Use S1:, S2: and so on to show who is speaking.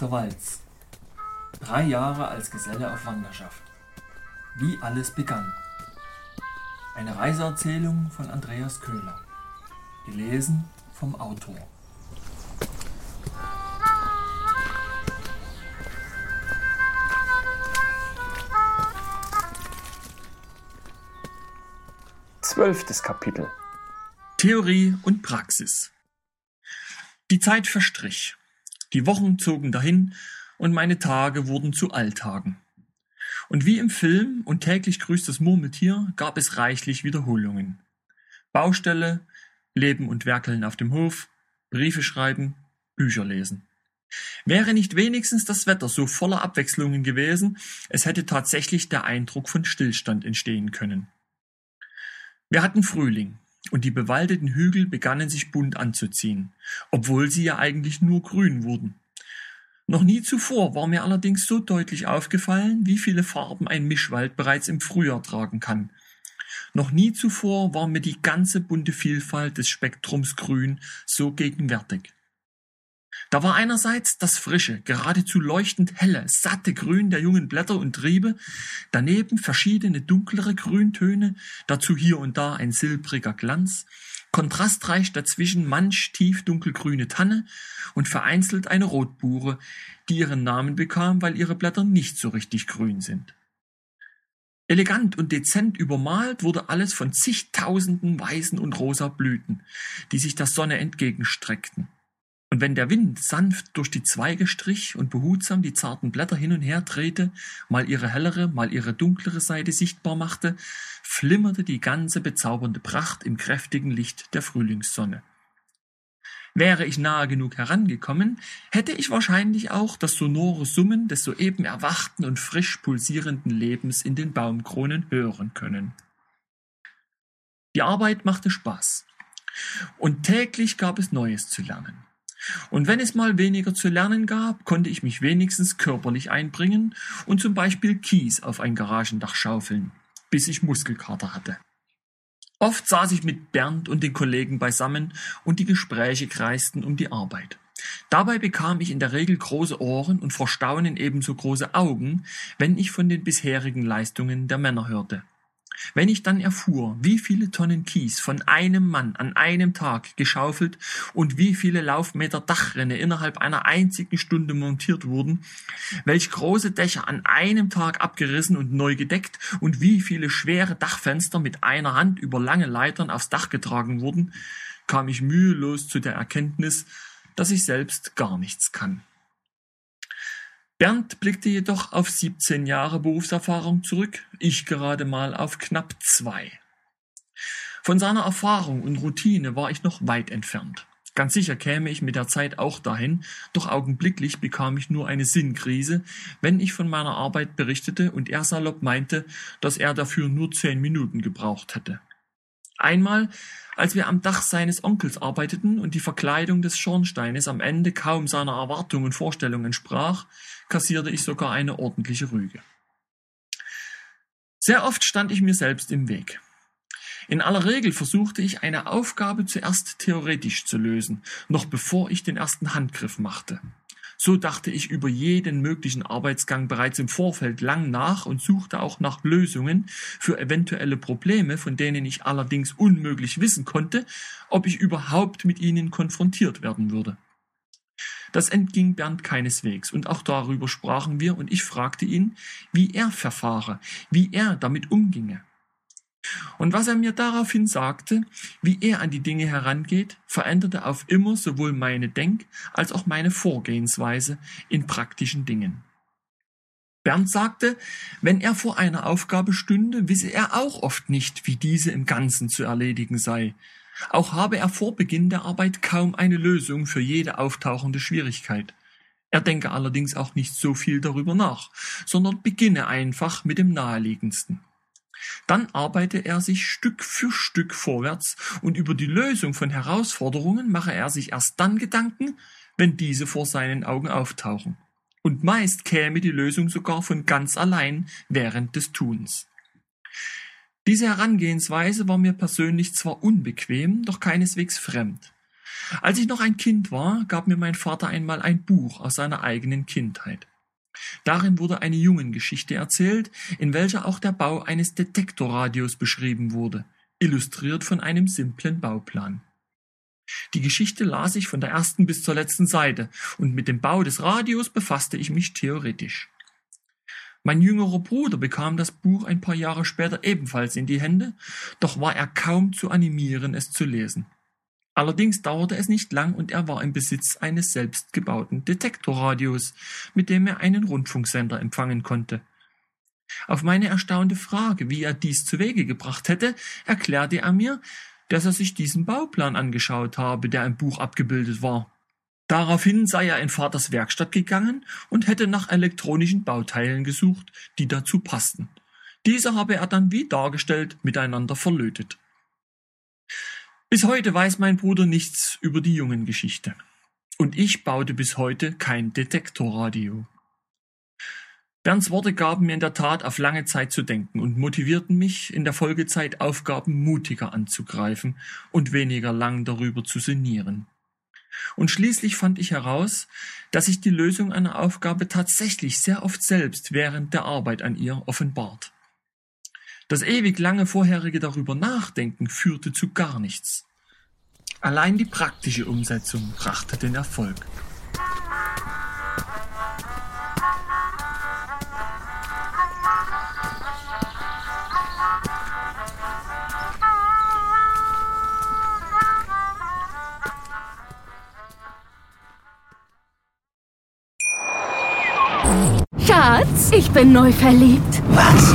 S1: der Walz. Drei Jahre als Geselle auf Wanderschaft. Wie alles begann. Eine Reiseerzählung von Andreas Köhler. Gelesen vom Autor.
S2: Zwölftes Kapitel.
S3: Theorie und Praxis. Die Zeit verstrich. Die Wochen zogen dahin und meine Tage wurden zu Alltagen. Und wie im Film und täglich grüßt das Murmeltier gab es reichlich Wiederholungen. Baustelle, Leben und Werkeln auf dem Hof, Briefe schreiben, Bücher lesen. Wäre nicht wenigstens das Wetter so voller Abwechslungen gewesen, es hätte tatsächlich der Eindruck von Stillstand entstehen können. Wir hatten Frühling, und die bewaldeten Hügel begannen sich bunt anzuziehen, obwohl sie ja eigentlich nur grün wurden. Noch nie zuvor war mir allerdings so deutlich aufgefallen, wie viele Farben ein Mischwald bereits im Frühjahr tragen kann. Noch nie zuvor war mir die ganze bunte Vielfalt des Spektrums Grün so gegenwärtig. Da war einerseits das frische, geradezu leuchtend helle, satte Grün der jungen Blätter und Triebe, daneben verschiedene dunklere Grüntöne, dazu hier und da ein silbriger Glanz, kontrastreich dazwischen manch tief dunkelgrüne Tanne und vereinzelt eine Rotbuche, die ihren Namen bekam, weil ihre Blätter nicht so richtig grün sind. Elegant und dezent übermalt wurde alles von zigtausenden weißen und rosa Blüten, die sich der Sonne entgegenstreckten. Und wenn der Wind sanft durch die Zweige strich und behutsam die zarten Blätter hin und her drehte, mal ihre hellere, mal ihre dunklere Seite sichtbar machte, flimmerte die ganze bezaubernde Pracht im kräftigen Licht der Frühlingssonne. Wäre ich nahe genug herangekommen, hätte ich wahrscheinlich auch das sonore Summen des soeben erwachten und frisch pulsierenden Lebens in den Baumkronen hören können. Die Arbeit machte Spaß. Und täglich gab es Neues zu lernen. Und wenn es mal weniger zu lernen gab, konnte ich mich wenigstens körperlich einbringen und zum Beispiel Kies auf ein Garagendach schaufeln, bis ich Muskelkater hatte. Oft saß ich mit Bernd und den Kollegen beisammen und die Gespräche kreisten um die Arbeit. Dabei bekam ich in der Regel große Ohren und vor Staunen ebenso große Augen, wenn ich von den bisherigen Leistungen der Männer hörte. Wenn ich dann erfuhr, wie viele Tonnen Kies von einem Mann an einem Tag geschaufelt und wie viele Laufmeter Dachrinne innerhalb einer einzigen Stunde montiert wurden, welch große Dächer an einem Tag abgerissen und neu gedeckt und wie viele schwere Dachfenster mit einer Hand über lange Leitern aufs Dach getragen wurden, kam ich mühelos zu der Erkenntnis, dass ich selbst gar nichts kann. Bernd blickte jedoch auf 17 Jahre Berufserfahrung zurück, ich gerade mal auf knapp zwei. Von seiner Erfahrung und Routine war ich noch weit entfernt. Ganz sicher käme ich mit der Zeit auch dahin, doch augenblicklich bekam ich nur eine Sinnkrise, wenn ich von meiner Arbeit berichtete und er salopp meinte, dass er dafür nur zehn Minuten gebraucht hätte. Einmal, als wir am Dach seines Onkels arbeiteten und die Verkleidung des Schornsteines am Ende kaum seiner Erwartungen und Vorstellungen entsprach, kassierte ich sogar eine ordentliche Rüge. Sehr oft stand ich mir selbst im Weg. In aller Regel versuchte ich eine Aufgabe zuerst theoretisch zu lösen, noch bevor ich den ersten Handgriff machte. So dachte ich über jeden möglichen Arbeitsgang bereits im Vorfeld lang nach und suchte auch nach Lösungen für eventuelle Probleme, von denen ich allerdings unmöglich wissen konnte, ob ich überhaupt mit ihnen konfrontiert werden würde. Das entging Bernd keineswegs, und auch darüber sprachen wir, und ich fragte ihn, wie er verfahre, wie er damit umginge. Und was er mir daraufhin sagte, wie er an die Dinge herangeht, veränderte auf immer sowohl meine Denk- als auch meine Vorgehensweise in praktischen Dingen. Bernd sagte, wenn er vor einer Aufgabe stünde, wisse er auch oft nicht, wie diese im Ganzen zu erledigen sei. Auch habe er vor Beginn der Arbeit kaum eine Lösung für jede auftauchende Schwierigkeit. Er denke allerdings auch nicht so viel darüber nach, sondern beginne einfach mit dem naheliegendsten. Dann arbeite er sich Stück für Stück vorwärts und über die Lösung von Herausforderungen mache er sich erst dann Gedanken, wenn diese vor seinen Augen auftauchen. Und meist käme die Lösung sogar von ganz allein während des Tuns. Diese Herangehensweise war mir persönlich zwar unbequem, doch keineswegs fremd. Als ich noch ein Kind war, gab mir mein Vater einmal ein Buch aus seiner eigenen Kindheit. Darin wurde eine Jungengeschichte erzählt, in welcher auch der Bau eines Detektorradios beschrieben wurde, illustriert von einem simplen Bauplan. Die Geschichte las ich von der ersten bis zur letzten Seite, und mit dem Bau des Radios befasste ich mich theoretisch. Mein jüngerer Bruder bekam das Buch ein paar Jahre später ebenfalls in die Hände, doch war er kaum zu animieren, es zu lesen. Allerdings dauerte es nicht lang und er war im Besitz eines selbstgebauten Detektorradios, mit dem er einen Rundfunksender empfangen konnte. Auf meine erstaunte Frage, wie er dies zu Wege gebracht hätte, erklärte er mir, dass er sich diesen Bauplan angeschaut habe, der im Buch abgebildet war. Daraufhin sei er in Vaters Werkstatt gegangen und hätte nach elektronischen Bauteilen gesucht, die dazu passten. Diese habe er dann wie dargestellt miteinander verlötet. Bis heute weiß mein Bruder nichts über die Jungengeschichte. Und ich baute bis heute kein Detektorradio. Bernds Worte gaben mir in der Tat auf lange Zeit zu denken und motivierten mich, in der Folgezeit Aufgaben mutiger anzugreifen und weniger lang darüber zu sinnieren. Und schließlich fand ich heraus, dass sich die Lösung einer Aufgabe tatsächlich sehr oft selbst während der Arbeit an ihr offenbart. Das ewig lange vorherige darüber nachdenken führte zu gar nichts. Allein die praktische Umsetzung brachte den Erfolg.
S4: Schatz, ich bin neu verliebt.
S5: Was?